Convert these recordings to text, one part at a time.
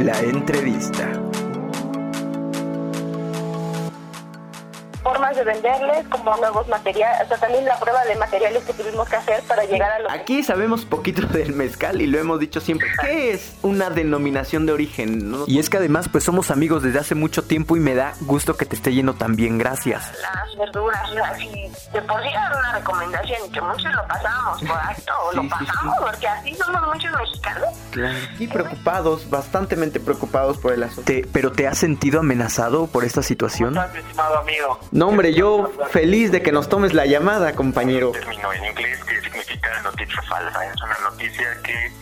La entrevista. De venderles como nuevos materiales, o sea, también la prueba de materiales que tuvimos que hacer para llegar a lo Aquí sabemos poquito del mezcal y lo hemos dicho siempre. ¿Qué es una denominación de origen? Y es que además pues somos amigos desde hace mucho tiempo y me da gusto que te esté yendo tan bien, gracias. Las verduras, así, de por sí era una recomendación que muchos lo pasamos por alto, lo pasamos porque así somos muchos mexicanos. Claro. Y preocupados, bastantemente preocupados por el asunto. ¿Pero te has sentido amenazado por esta situación? ¿Cómo estás, estimado amigo? No, hombre, yo feliz de que nos tomes la llamada, compañero. Término en inglés que significa noticia falsa. Es una noticia que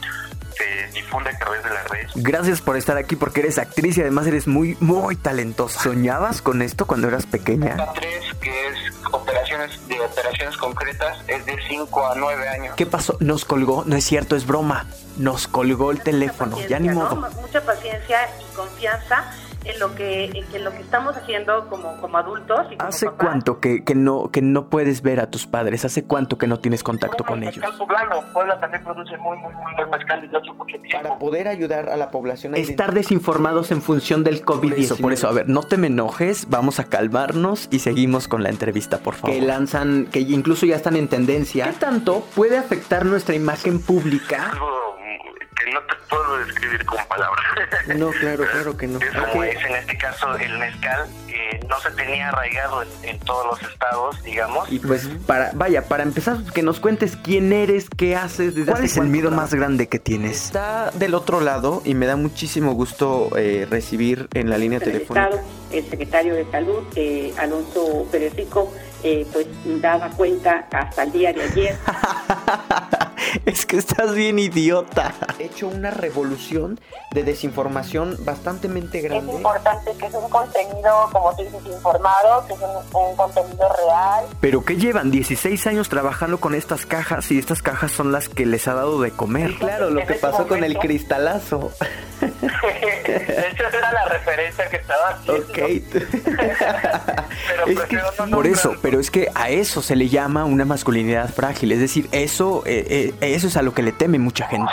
se difunde a través de las redes. Gracias por estar aquí porque eres actriz y además eres muy, muy talentosa. ¿Soñabas con esto cuando eras pequeña? La 3, que es operaciones de operaciones concretas, es de 5 a 9 años. ¿Qué pasó? Nos colgó, no es cierto, es broma. Nos colgó el teléfono, ya ni modo. ¿no? Mucha paciencia y confianza en lo que, en lo que estamos haciendo como, como adultos. Y como ¿Hace papás. cuánto que, que no, que no puedes ver a tus padres? ¿Hace cuánto que no tienes contacto con El ellos? mezcal poblano, Puebla también produce muy, muy, muy buen mezcal desde hace mucho tiempo. Para poder ayudar a la población a estar desinformados en función del COVID-19. Por eso, a ver, no te me enojes, vamos a calmarnos y seguimos con la entrevista, por favor. Que lanzan, que incluso ya están en tendencia. ¿Qué tanto puede afectar nuestra imagen pública? Que no te puedo describir con palabras. No, claro, claro que no. Es como Ok. es en este caso el mezcal, que no se tenía arraigado en, en todos los estados, digamos. Y pues para, vaya, para empezar, que nos cuentes quién eres, qué haces, desde ¿Cuál es el miedo más grande que tienes? Está del otro lado y me da muchísimo gusto eh, recibir en la línea telefónica. Estado, el secretario de Salud, eh, Alonso Pérez Rico, eh, pues daba cuenta hasta el día de ayer es que estás bien idiota. He hecho una revolución de desinformación bastante Es grande. importante que es un contenido, como tú dices, informado, que es un, un contenido real. Pero que llevan 16 años trabajando con estas cajas y estas cajas son las que les ha dado de comer. claro, lo que ese pasó con el cristalazo. De hecho, esa era la referencia que estaba haciendo. Ok. Pero Es que no. Por eso, pero es que a eso se le llama una masculinidad frágil. Es decir, eso, eh, eh, eso es a lo que le teme mucha gente.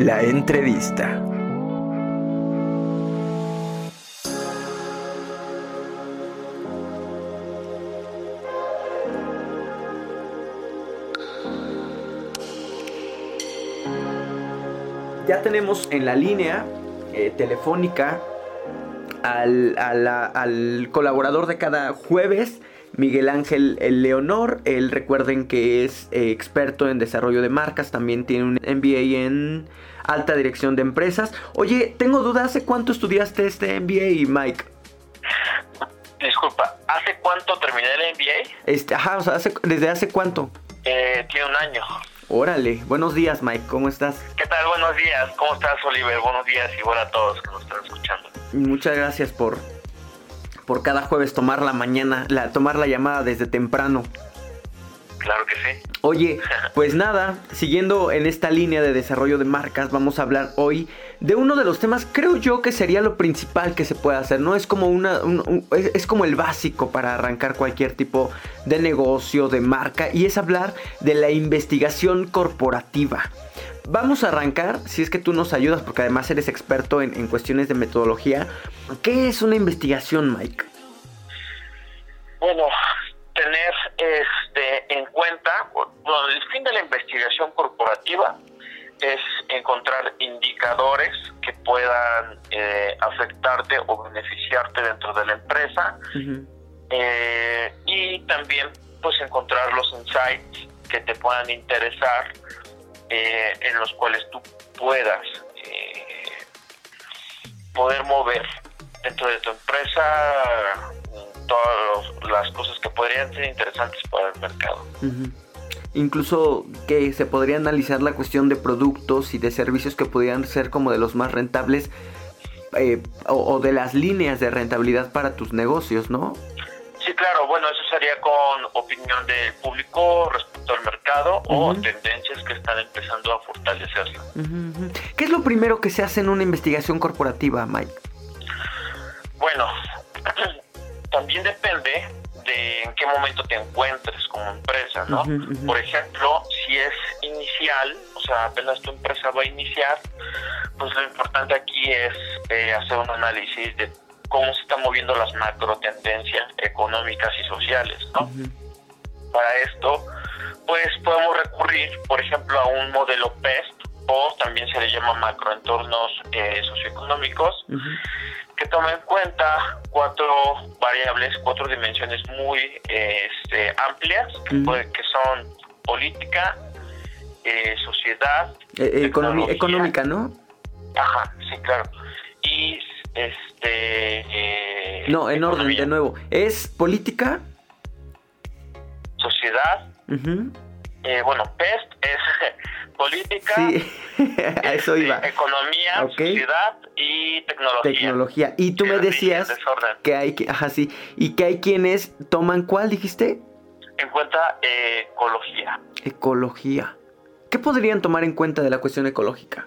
La entrevista. Ya tenemos en la línea eh, telefónica al, al colaborador de cada jueves, Miguel Ángel El Leonor. Él recuerden que es eh, experto en desarrollo de marcas, también tiene un MBA en alta dirección de empresas. Oye, tengo duda, ¿hace cuánto estudiaste este MBA, Mike? Disculpa, ¿hace cuánto terminé el MBA? Este, ajá, o sea, ¿hace- ¿desde hace cuánto? Eh, tiene un año. Órale, buenos días, Mike, ¿cómo estás? ¿Qué tal? Buenos días. ¿Cómo estás, Oliver? Buenos días y bueno a todos que nos están escuchando. Muchas gracias por, por cada jueves tomar la mañana, la, tomar la llamada desde temprano. Claro que sí. Oye, pues nada, siguiendo en esta línea de desarrollo de marcas, vamos a hablar hoy de uno de los temas, creo yo que sería lo principal que se puede hacer, ¿no? Es como una, un- es como el básico para arrancar cualquier tipo de negocio, de marca, y es hablar de la investigación corporativa. Vamos a arrancar, si es que tú nos ayudas, porque además eres experto en, en cuestiones de metodología. ¿Qué es una investigación, Mike? Bueno, tener este en cuenta, bueno, el fin de la investigación corporativa es encontrar indicadores que puedan eh, afectarte o beneficiarte dentro de la empresa eh, y también pues encontrar los insights que te puedan interesar eh, en los cuales tú puedas poder mover dentro de tu empresa todas los- las cosas que podrían ser interesantes para el mercado. Incluso que se podría analizar la cuestión de productos y de servicios que podrían ser como de los más rentables eh, o, de las líneas de rentabilidad para tus negocios, ¿no? Sí, claro, bueno, eso sería con opinión del público respecto al mercado o tendencias que están empezando a fortalecerse. ¿Qué es lo primero que se hace en una investigación corporativa, Mike? Bueno, también depende de en qué momento te encuentres como empresa, ¿no? Por ejemplo, si es inicial, o sea, apenas tu empresa va a iniciar, pues lo importante aquí es eh, hacer un análisis de cómo se están moviendo las macro tendencias económicas y sociales, ¿no? Para esto, pues podemos recurrir, por ejemplo, a un modelo PEST o también se le llama macroentornos eh, socioeconómicos, que toma en cuenta cuatro variables, cuatro dimensiones muy este, amplias, que, son política, eh, sociedad, eh, económica, ¿no? Ajá, sí, claro. Y este... Eh, no, en orden, de nuevo. Es política. Sociedad. Eh, bueno, PEST es política. Sí, a eso iba. Este, economía, sociedad y tecnología. Tecnología. Y tú me decías que hay, ajá, sí, y que hay quienes toman cuál, dijiste? En cuenta eh, ecología. Ecología. ¿Qué podrían tomar en cuenta de la cuestión ecológica?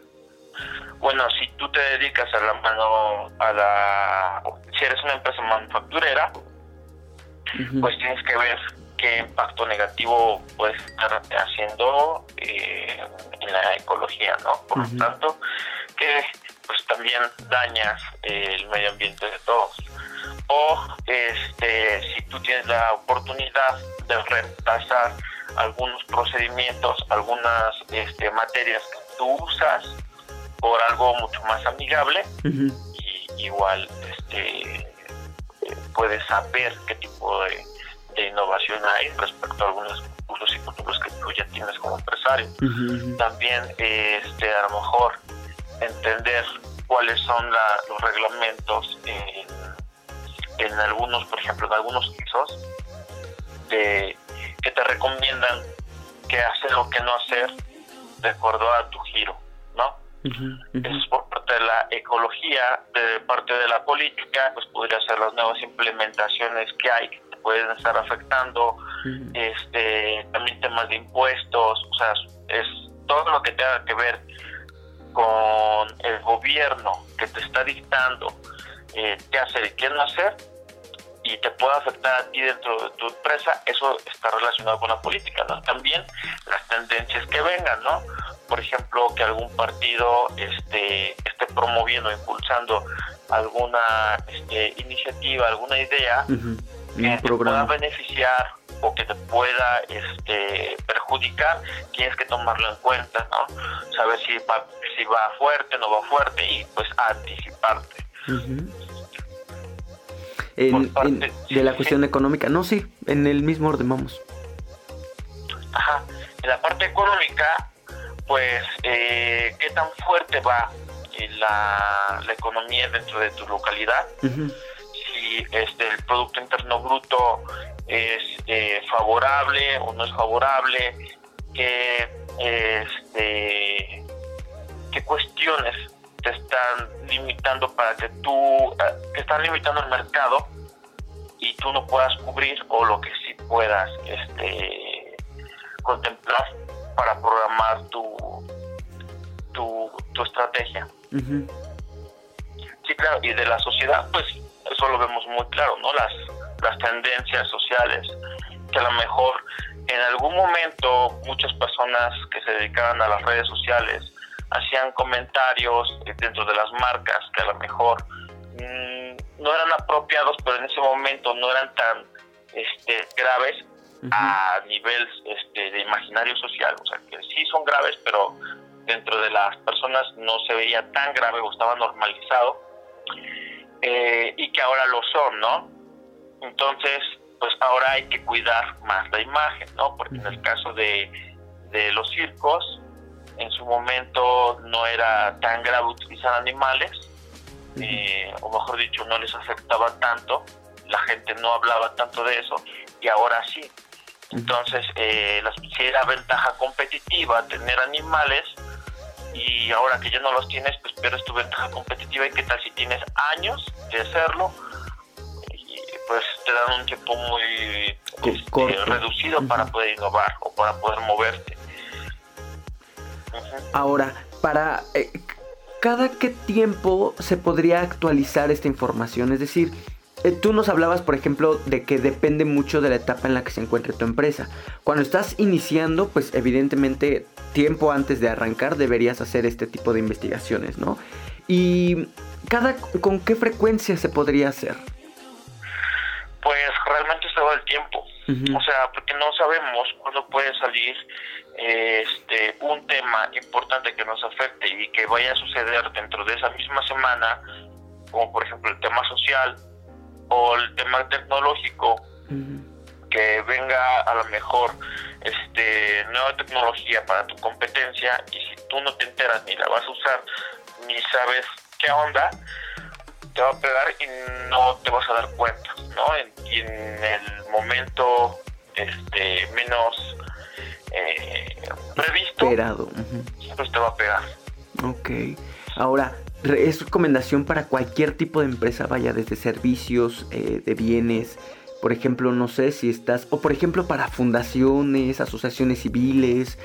Bueno, si tú te dedicas a la mano, a la, si eres una empresa manufacturera, pues tienes que ver qué impacto negativo puedes estar haciendo eh, en la ecología, ¿no? Por lo tanto, que pues también dañas el medio ambiente de todos. O este, si tú tienes la oportunidad de reemplazar algunos procedimientos, algunas este, materias que tú usas, por algo mucho más amigable y igual este puedes saber qué tipo de, innovación hay respecto a algunos usos y futuros que tú ya tienes como empresario. También este a lo mejor entender cuáles son los reglamentos en, en, algunos, por ejemplo, en algunos casos de, que te recomiendan qué hacer o qué no hacer de acuerdo a tu giro, ¿no? Eso es por parte de la ecología, de parte de la política, pues podría ser las nuevas implementaciones que hay pueden estar afectando, este también temas de impuestos, o sea, es todo lo que tenga que ver con el gobierno que te está dictando eh, qué hacer y qué no hacer y te puede afectar a ti dentro de tu empresa, eso está relacionado con la política, ¿no? También las tendencias que vengan, ¿no? por ejemplo, que algún partido este, esté promoviendo, impulsando alguna este, iniciativa, alguna idea que te pueda beneficiar o que te pueda este, perjudicar, tienes que tomarlo en cuenta, ¿no? Saber si va, si va fuerte, no va fuerte y pues anticiparte. de la cuestión económica, no, sí, en el mismo orden vamos. Ajá, en la parte económica pues eh, qué tan fuerte va la, la, economía dentro de tu localidad, si este, el Producto Interno Bruto es eh, favorable o no es favorable, qué, este, qué cuestiones te están limitando para que tú, que están limitando el mercado y tú no puedas cubrir o lo que sí puedas este, contemplar para programar tu, tu, tu estrategia. Sí, claro, y de la sociedad, pues eso lo vemos muy claro, ¿no? Las, las tendencias sociales, que a lo mejor en algún momento muchas personas que se dedicaban a las redes sociales hacían comentarios dentro de las marcas que a lo mejor mm, no eran apropiados, pero en ese momento no eran tan este, graves a nivel este, de imaginario social, o sea, que sí son graves, pero dentro de las personas no se veía tan grave o estaba normalizado, eh, y que ahora lo son, ¿no? Entonces, pues ahora hay que cuidar más la imagen, ¿no? Porque en el caso de, de los circos, en su momento no era tan grave utilizar animales, eh, o mejor dicho, no les afectaba tanto, la gente no hablaba tanto de eso, y ahora sí. Entonces, eh, si era ventaja competitiva tener animales, y ahora que ya no los tienes, pues pierdes tu ventaja competitiva y qué tal si tienes años de hacerlo y pues te dan un tiempo muy este, reducido para poder innovar o para poder moverte. Ahora, para eh, cada qué tiempo se podría actualizar esta información, es decir, tú nos hablabas, por ejemplo, de que depende mucho de la etapa en la que se encuentre tu empresa. Cuando estás iniciando, pues evidentemente tiempo antes de arrancar deberías hacer este tipo de investigaciones, ¿no? Y cada con qué frecuencia se podría hacer? Pues realmente se va el tiempo. O sea, porque no sabemos cuándo puede salir este un tema importante que nos afecte y que vaya a suceder dentro de esa misma semana, como por ejemplo el tema social, o el tema tecnológico que venga a lo mejor este nueva tecnología para tu competencia y si tú no te enteras ni la vas a usar ni sabes qué onda te va a pegar y no te vas a dar cuenta no y en el momento este menos eh, previsto pues te va a pegar. Ok ahora es recomendación para cualquier tipo de empresa, vaya desde servicios, eh, de bienes, por ejemplo, no sé si estás, o por ejemplo para fundaciones, asociaciones civiles,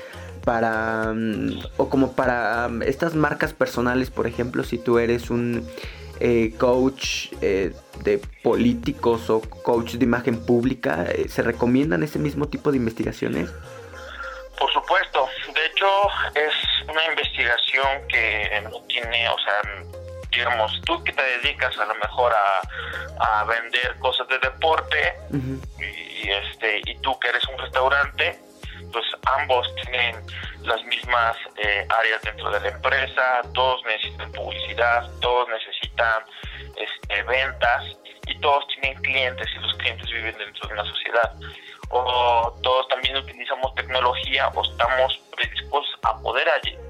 para, mm, o como para mm, estas marcas personales, por ejemplo, si tú eres un eh, coach eh, de políticos o coach de imagen pública, ¿se recomiendan ese mismo tipo de investigaciones? Por supuesto, de hecho es una investigación que no tiene, o sea, digamos, tú que te dedicas a lo mejor a, vender cosas de deporte y, este y tú que eres un restaurante, pues ambos tienen las mismas eh, áreas dentro de la empresa, todos necesitan publicidad, todos necesitan este, ventas y todos tienen clientes y los clientes viven dentro de una sociedad. O todos también utilizamos tecnología o estamos predispuestos a poder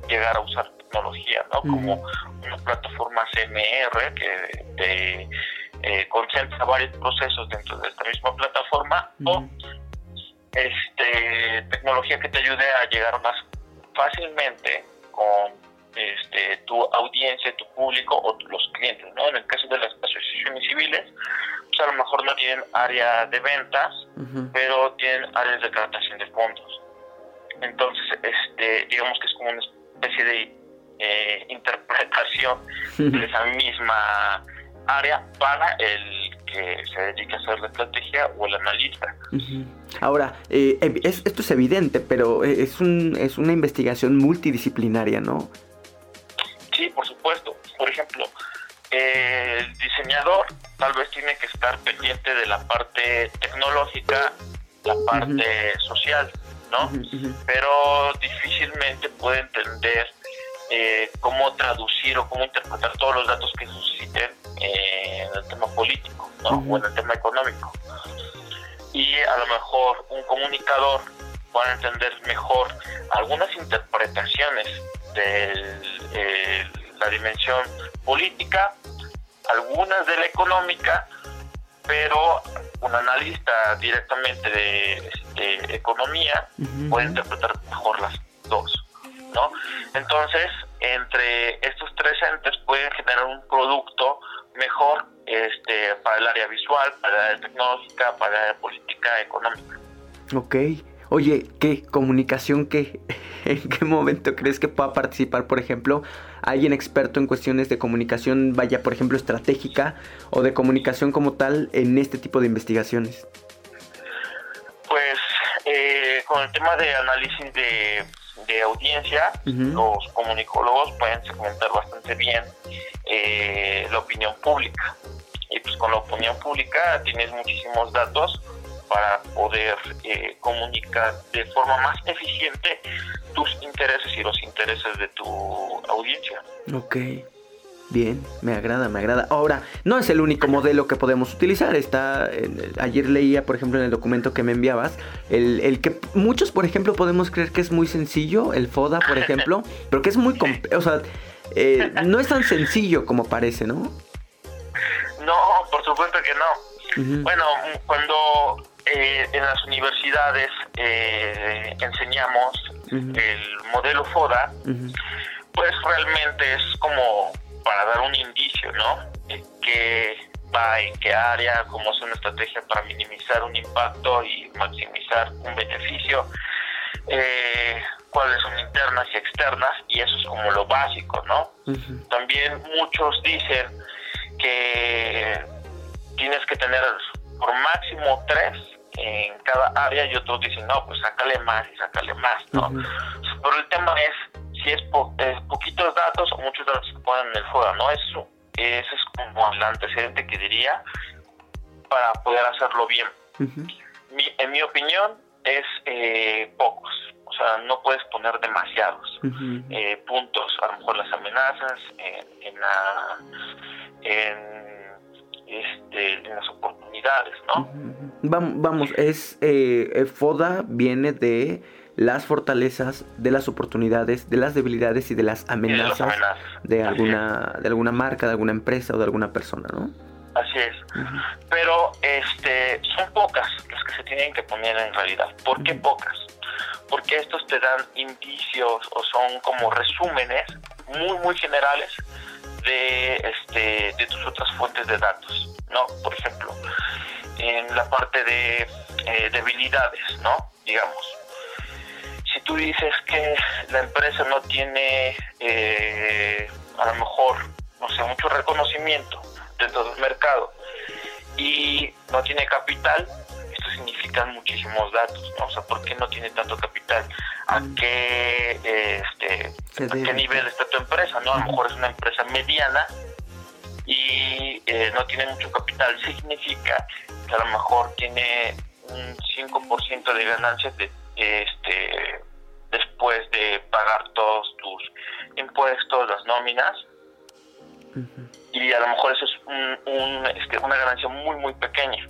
llegar a usar tecnología, ¿no? Como una plataforma CMR que te, eh, concentra varios procesos dentro de esta misma plataforma o este tecnología que te ayude a llegar más fácilmente con este, tu audiencia, tu público o los clientes, ¿no? En el caso de las asociaciones civiles, pues a lo mejor no tienen área de ventas, pero tienen áreas de captación de fondos. Entonces, este, digamos que es como una especie de eh, interpretación de esa misma área para el que se dedica a hacer la estrategia o el analista. Ahora, eh, esto es evidente, pero es, un, es una investigación multidisciplinaria, ¿no? Sí, por supuesto. Por ejemplo, el diseñador tal vez tiene que estar pendiente de la parte tecnológica, la parte social, ¿no? Pero difícilmente puede entender eh, cómo traducir o cómo interpretar todos los datos que susciten eh, en el tema político, ¿no? O en el tema económico. Y a lo mejor un comunicador puede entender mejor algunas interpretaciones de la dimensión política, algunas de la económica, pero un analista directamente de, economía puede interpretar mejor las dos, ¿no? Entonces, entre estos tres entes pueden generar un producto mejor este, para el área visual, para el área tecnológica, para el área política, económica. Ok. Oye, ¿qué comunicación qué? ¿En qué momento crees que pueda participar, por ejemplo, alguien experto en cuestiones de comunicación, vaya, por ejemplo, estratégica o de comunicación como tal en este tipo de investigaciones? Pues eh, con el tema de análisis de, audiencia, los comunicólogos pueden segmentar bastante bien eh, la opinión pública. Y pues con la opinión pública tienes muchísimos datos para poder eh, comunicar de forma más eficiente tus intereses y los intereses de tu audiencia. Ok. Bien, me agrada, me agrada. Ahora, no es el único modelo que podemos utilizar. Está, ayer leía, por ejemplo, en el documento que me enviabas, el, el, que muchos, por ejemplo, podemos creer que es muy sencillo, el FODA, por ejemplo, pero que es muy, o sea, eh, no es tan sencillo como parece, ¿no? No, por supuesto que no. Bueno, cuando eh, en las universidades eh, enseñamos el modelo FODA, pues realmente es como para dar un indicio, ¿no? Qué va en qué área, cómo es una estrategia para minimizar un impacto y maximizar un beneficio, eh, cuáles son internas y externas, y eso es como lo básico, ¿no? También muchos dicen que tienes que tener por máximo tres en cada área y otros dicen, no, pues sácale más y sácale más, ¿no? Pero el tema es si es, poquitos datos o muchos datos que ponen en el fuego, ¿no? Eso, ese es como el antecedente que diría para poder hacerlo bien. en mi opinión, es eh, pocos. O sea, no puedes poner demasiados eh, puntos. A lo mejor las amenazas, en, en, la, en, este, en las oportunidades, ¿no? Vamos, es eh, FODA viene de las fortalezas, de las oportunidades, de las debilidades y de las amenazas, de, alguna de alguna marca, de alguna empresa o de alguna persona, ¿no? Así es. Pero este son pocas las que se tienen que poner en realidad. ¿Por qué pocas? Porque estos te dan indicios o son como resúmenes muy muy generales de este de tus otras fuentes de datos, ¿no? Por ejemplo, en la parte de eh, debilidades, ¿no? Digamos, si tú dices que la empresa no tiene eh, a lo mejor, no sé, mucho reconocimiento dentro del mercado y no tiene capital, significa muchísimos datos, ¿no? O sea, ¿por qué no tiene tanto capital? ¿A mm. qué, este, ¿a qué nivel está tu empresa? ¿no? A lo mejor es una empresa mediana y eh, no tiene mucho capital, significa que a lo mejor tiene un 5% de ganancias de este después de pagar todos tus impuestos, las nóminas. Y a lo mejor eso es un, este, una ganancia muy, muy pequeña,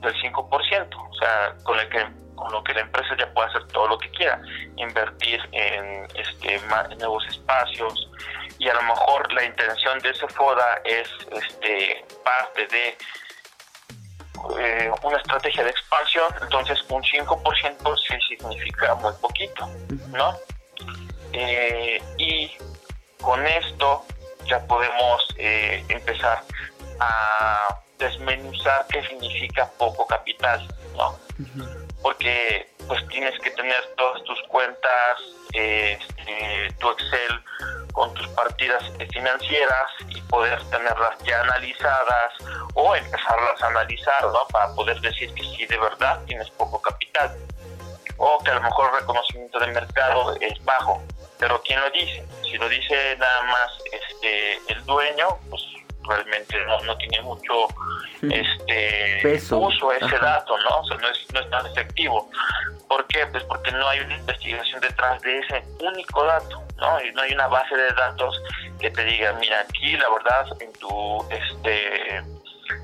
del 5%. O sea, con, el que, con lo que la empresa ya puede hacer todo lo que quiera, invertir en, este, nuevos espacios. Y a lo mejor la intención de ese FODA es este, parte de eh, una estrategia de expansión, entonces un 5% sí significa muy poquito, ¿no? Eh, y con esto ya podemos eh, empezar a desmenuzar qué significa poco capital, ¿no? Porque pues tienes que tener todas tus cuentas, este, tu Excel con tus partidas financieras y poder tenerlas ya analizadas o empezarlas a analizar, ¿no? Para poder decir que sí de verdad tienes poco capital o que a lo mejor el reconocimiento del mercado es bajo. Pero ¿quién lo dice? Si lo dice nada más este el dueño, pues realmente no, tiene mucho este uso ese dato, ¿no? O sea, no es, no es tan efectivo. ¿Por qué? Pues porque no hay una investigación detrás de ese único dato, ¿no? Y no hay una base de datos que te diga, mira, aquí la verdad en tu este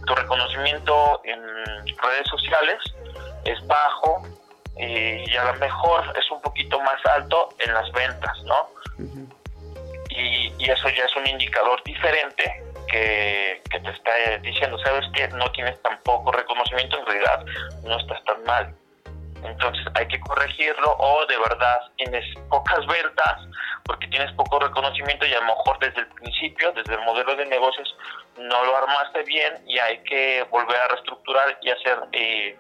tu reconocimiento en redes sociales es bajo y a lo mejor es un poquito más alto en las ventas, ¿no? y, y, eso ya es un indicador diferente que, que te está diciendo, sabes que no tienes tan poco reconocimiento, en realidad no estás tan mal. Entonces hay que corregirlo o de verdad tienes pocas ventas porque tienes poco reconocimiento y a lo mejor desde el principio, desde el modelo de negocios, no lo armaste bien y hay que volver a reestructurar y hacer eh,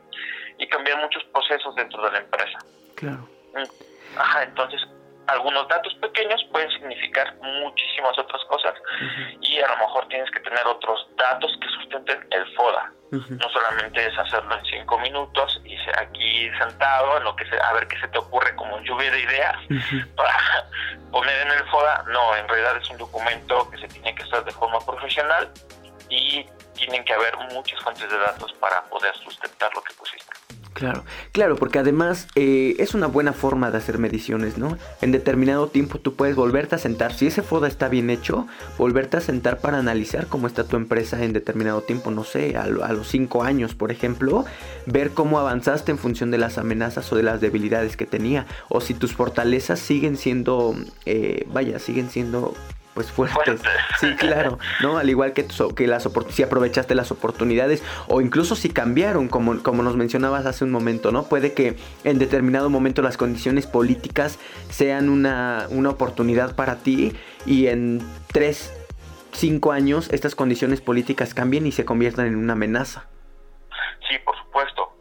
y cambiar muchos procesos dentro de la empresa. Claro. Mm. Ajá, entonces algunos datos pequeños pueden significar muchísimas otras cosas y a lo mejor tienes que tener otros datos que sustenten el FODA. No solamente es hacerlo en cinco minutos y aquí sentado en lo que se, a ver qué se te ocurre como lluvia de ideas para poner en el FODA. No, en realidad es un documento que se tiene que hacer de forma profesional y tienen que haber muchas fuentes de datos para poder sustentar lo que pusiste. Claro, claro, porque además eh, es una buena forma de hacer mediciones, ¿no? En determinado tiempo tú puedes volverte a sentar, si ese FODA está bien hecho, volverte a sentar para analizar cómo está tu empresa en determinado tiempo, no sé, a, los cinco años, por ejemplo, ver cómo avanzaste en función de las amenazas o de las debilidades que tenía, o si tus fortalezas siguen siendo, eh, vaya, siguen siendo pues fuertes. Sí, claro, ¿no? Al igual que, que las si aprovechaste las oportunidades o incluso si cambiaron, como, como nos mencionabas hace un momento, ¿no? Puede que en determinado momento las condiciones políticas sean una, una oportunidad para ti y en tres, cinco años estas condiciones políticas cambien y se conviertan en una amenaza. Sí, por supuesto.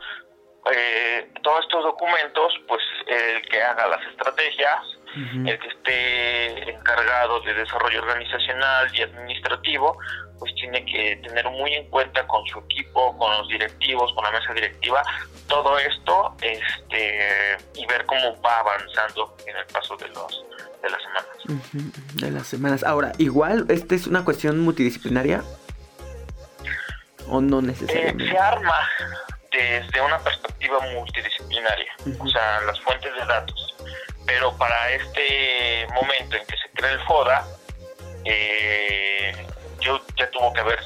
Eh, todos estos documentos, pues el que haga las estrategias, el que esté encargado de desarrollo organizacional y administrativo, pues tiene que tener muy en cuenta con su equipo, con los directivos, con la mesa directiva, todo esto este, y ver cómo va avanzando en el paso de los de las semanas. De las semanas. Ahora, igual, ¿esta es una cuestión multidisciplinaria? ¿O no necesariamente? Eh, se arma desde una perspectiva multidisciplinaria, o sea, las fuentes de datos. Pero para este momento en que se crea el FODA, eh, yo ya tuvo que haber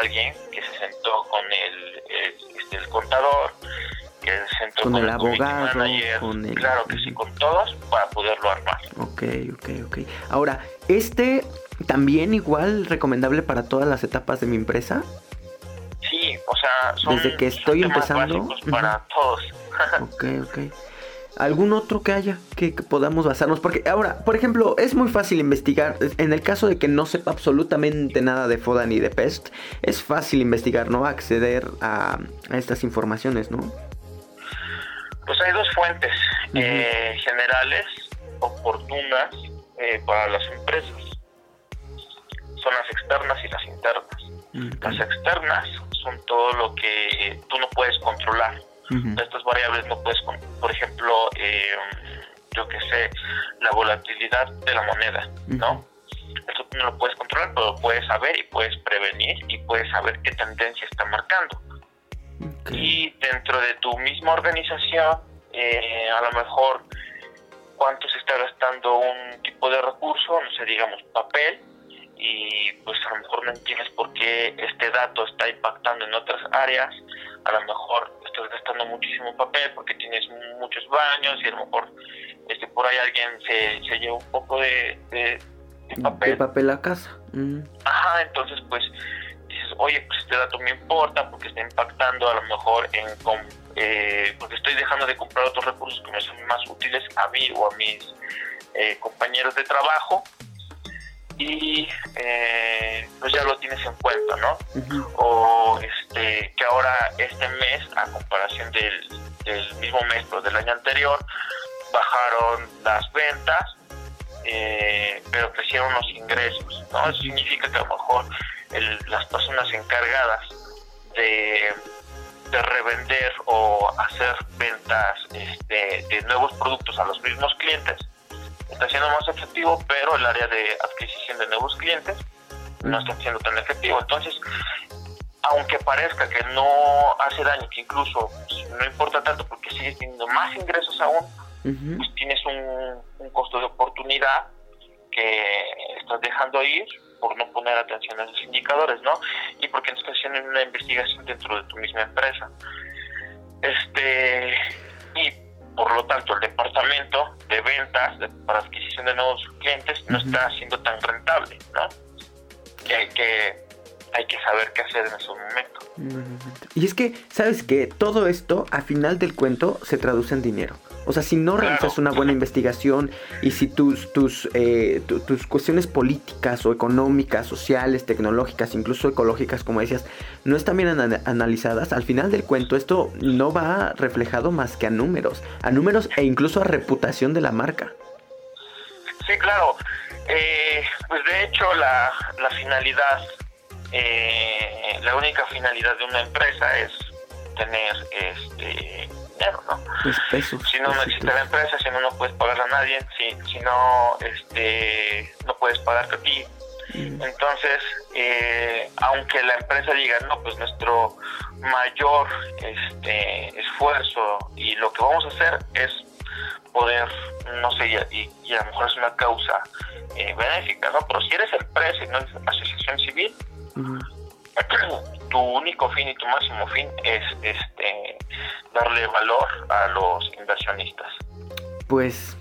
alguien que se sentó con el, este, el contador, que se sentó con, el, abogado, con el... claro que sí, con todos para poderlo armar. Ok, ok, ok. Ahora, ¿este también igual recomendable para todas las etapas de mi empresa? Sí, o sea, son, desde que estoy empezando para todos. ok, ok. ¿Algún otro que haya que, podamos basarnos? Porque ahora, por ejemplo, es muy fácil investigar. En el caso de que no sepa absolutamente nada de FODA ni de PEST, es fácil investigar, ¿no? Acceder a, estas informaciones, ¿no? Pues hay dos fuentes eh, generales, oportunas eh, para las empresas. Son las externas y las internas. Las externas son todo lo que tú no puedes controlar estas variables no puedes, por ejemplo, eh, yo que sé, la volatilidad de la moneda, ¿no? Esto tú no lo puedes controlar, pero puedes saber y puedes prevenir y puedes saber qué tendencia está marcando. Y dentro de tu misma organización, eh, a lo mejor cuánto se está gastando un tipo de recurso, no sé, digamos papel, y pues a lo mejor no entiendes por qué este dato está impactando en otras áreas, a lo mejor estás gastando muchísimo papel porque tienes muchos baños y a lo mejor este por ahí alguien se, se lleva un poco de, de, papel. De papel a casa. Mm. Ajá, entonces pues dices, oye, pues este dato me importa porque está impactando a lo mejor en... Eh, porque estoy dejando de comprar otros recursos que me son más útiles a mí o a mis eh, compañeros de trabajo y eh, pues ya lo tienes en cuenta, ¿no? O este que ahora este mes, a comparación del, mismo mes, pero del año anterior, bajaron las ventas, eh, pero crecieron los ingresos, ¿no? Eso significa que a lo mejor las personas encargadas de, de revender o hacer ventas este, de nuevos productos a los mismos clientes, está siendo más efectivo, pero el área de adquisición de nuevos clientes no está siendo tan efectivo. Entonces, aunque parezca que no hace daño, que incluso pues, no importa tanto porque sigues teniendo más ingresos aún, pues tienes un, costo de oportunidad que estás dejando ir por no poner atención a esos indicadores, ¿no? Y porque no estás haciendo una investigación dentro de tu misma empresa. Este, y por lo tanto el departamento de ventas para adquisición de nuevos clientes no está siendo tan rentable, ¿no? Que, que hay que saber qué hacer en esos momentos. Y es que, ¿sabes que Todo esto, a final del cuento, se traduce en dinero. O sea, si no realizas una buena investigación y si tus, tus, eh, tus cuestiones políticas o económicas, sociales, tecnológicas, incluso ecológicas, como decías, no están bien analizadas, al final del cuento esto no va reflejado más que a números, a números e incluso a reputación de la marca. Sí, claro. Eh, pues de hecho la, la finalidad, eh, la única finalidad de una empresa es tener este ¿no? si no, no existe la empresa, si no, no puedes pagar a nadie, si, si no, este, no puedes pagarte a ti. Mm. Entonces, eh, aunque la empresa diga, no, pues nuestro mayor este, esfuerzo y lo que vamos a hacer es poder, no sé, y, y a lo mejor es una causa eh, benéfica, ¿no? Pero si eres empresa y no eres asociación civil, tu único fin y tu máximo fin es este darle valor a los inversionistas. Pues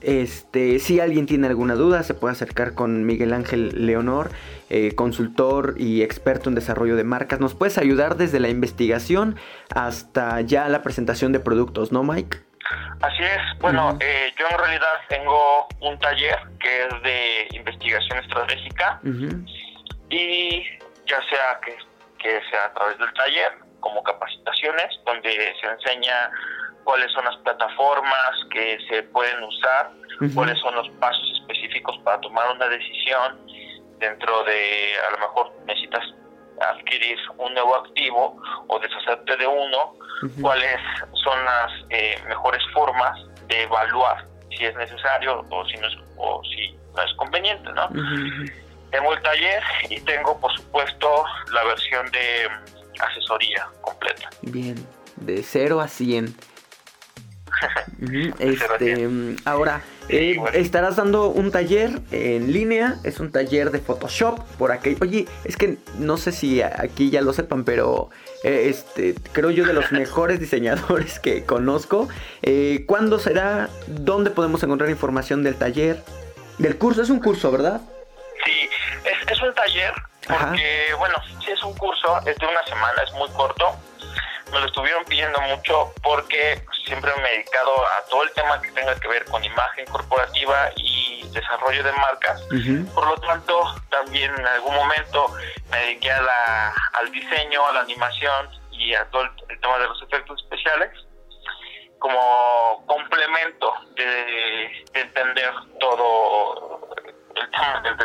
Este, si alguien tiene alguna duda, se puede acercar con Miguel Ángel Leonor, eh, consultor y experto en desarrollo de marcas. Nos puedes ayudar desde la investigación hasta ya la presentación de productos, ¿no, Mike? Así es. Bueno, eh, yo en realidad tengo un taller que es de investigación estratégica y ya sea que, que sea a través del taller como capacitaciones donde se enseña cuáles son las plataformas que se pueden usar, cuáles son los pasos específicos para tomar una decisión. Dentro de, a lo mejor necesitas adquirir un nuevo activo o deshacerte de uno, cuáles son las eh, mejores formas de evaluar si es necesario o si no es, o si no es conveniente, ¿no? Tengo el taller y tengo, por supuesto, la versión de asesoría completa. Bien, de 0 a 100. este, ahora, eh, estarás dando un taller en línea, es un taller de Photoshop por aquí. Oye, es que no sé si aquí ya lo sepan, pero eh, este, creo yo de los mejores diseñadores que conozco. Eh, ¿Cuándo será? ¿Dónde podemos encontrar información del taller? Del curso, es un curso, ¿verdad? Sí, es, un taller, porque, bueno, si es un curso, es de una semana, es muy corto. Me lo estuvieron pidiendo mucho porque siempre me he dedicado a todo el tema que tenga que ver con imagen corporativa y desarrollo de marcas. Por lo tanto, también en algún momento me dediqué a la, al diseño, a la animación y a todo el, tema de los efectos especiales como complemento de, entender todo el tema del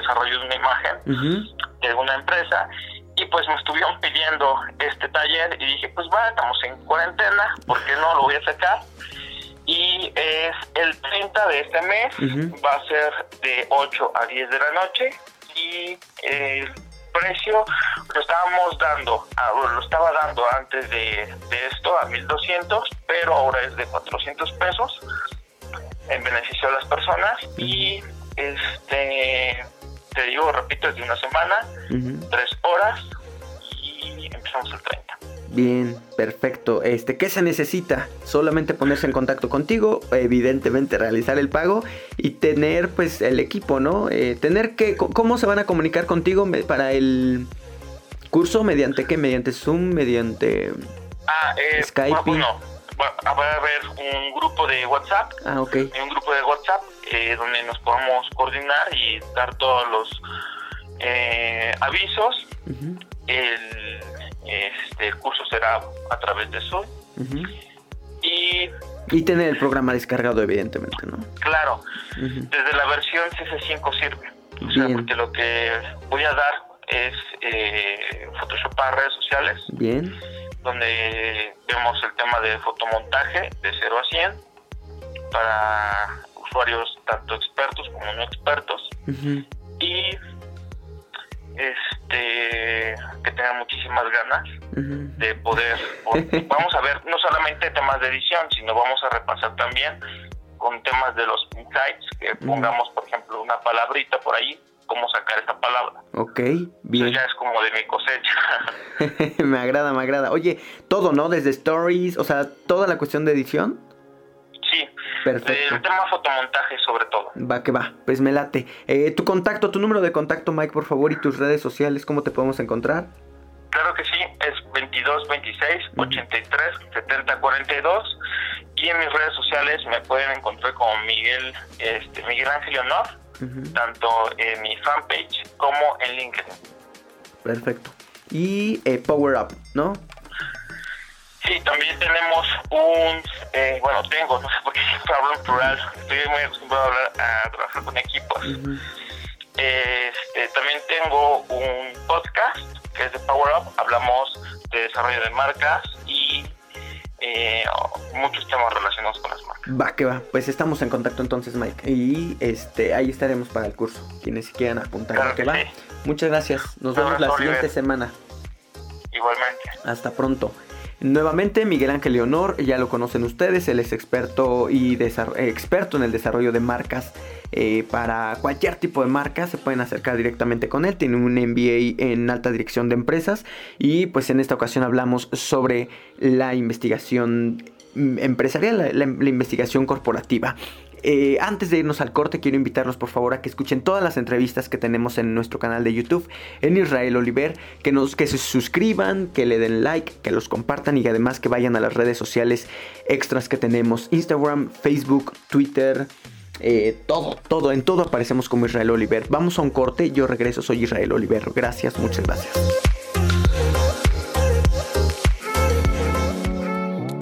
imagen de una empresa y pues me estuvieron pidiendo este taller y dije, pues va, estamos en cuarentena, ¿por qué no lo voy a sacar? Y es el 30 de este mes, va a ser de 8 a 10 de la noche y el precio lo estábamos dando, lo estaba dando antes de, de esto a 1200, pero ahora es de 400 pesos en beneficio de las personas y este te digo, repito, es de una semana, tres horas y empezamos el 30. Bien, perfecto. Este, ¿qué se necesita? Solamente ponerse en contacto contigo, evidentemente realizar el pago y tener pues el equipo, ¿no? Eh, tener que, ¿cómo se van a comunicar contigo para el curso? ¿Mediante qué? ¿Mediante Zoom? ¿Mediante ah, eh, Skype? Bueno, va a haber un grupo de WhatsApp. Ah, ok. Un grupo de WhatsApp eh, donde nos podamos coordinar y dar todos los eh, avisos. el, este, curso será a través de Zoom. Y y tener el programa descargado, evidentemente, ¿no? Claro, desde la versión CC5 sirve. O sea, porque lo que voy a dar es eh, Photoshop para redes sociales. Bien. Donde vemos el tema de fotomontaje de 0 a 100 para usuarios tanto expertos como no expertos. Y este que tengan muchísimas ganas de poder vamos a ver no solamente temas de edición sino vamos a repasar también con temas de los insights que pongamos por ejemplo una palabrita por ahí cómo sacar esa palabra. Ok, bien. ya es como de mi cosecha. Me agrada me agrada. Oye todo no desde stories o sea toda la cuestión de edición Perfecto. el tema fotomontaje sobre todo. Va que va, pues me late. Eh, tu contacto, tu número de contacto, Mike, por favor, y tus redes sociales, ¿cómo te podemos encontrar? Claro que sí, es 22 26 83 70 42 y en mis redes sociales me pueden encontrar como Miguel este, Miguel Ángel Honor, tanto en mi fanpage como en LinkedIn. Perfecto. Y eh, Power Up, ¿no? Sí, también tenemos un, eh, bueno, tengo, no sé por qué siempre hablo en plural, estoy muy acostumbrado a, hablar, a trabajar con equipos. este, también tengo un podcast que es de Power Up, hablamos de desarrollo de marcas y eh, muchos temas relacionados con las marcas. Va, que va, pues estamos en contacto entonces, Mike, y este, ahí estaremos para el curso, quienes quieran apuntar. Claro que, va. Muchas gracias, nos vemos la siguiente semana. Igualmente. Hasta pronto. Nuevamente, Miguel Ángel Leonor, ya lo conocen ustedes, él es experto y experto en el desarrollo de marcas eh, para cualquier tipo de marca, se pueden acercar directamente con él, tiene un MBA en alta dirección de empresas y pues en esta ocasión hablamos sobre la investigación empresarial, la investigación corporativa. Eh, antes de irnos al corte, quiero invitarlos por favor a que escuchen todas las entrevistas que tenemos en nuestro canal de YouTube, en Israel Oliver, que, nos, que se suscriban, que le den like, que los compartan y además que vayan a las redes sociales extras que tenemos, Instagram, Facebook, Twitter. Eh, todo, todo, en todo aparecemos como Israel Oliver. Vamos a un corte, yo regreso, soy Israel Oliver. Gracias, muchas gracias.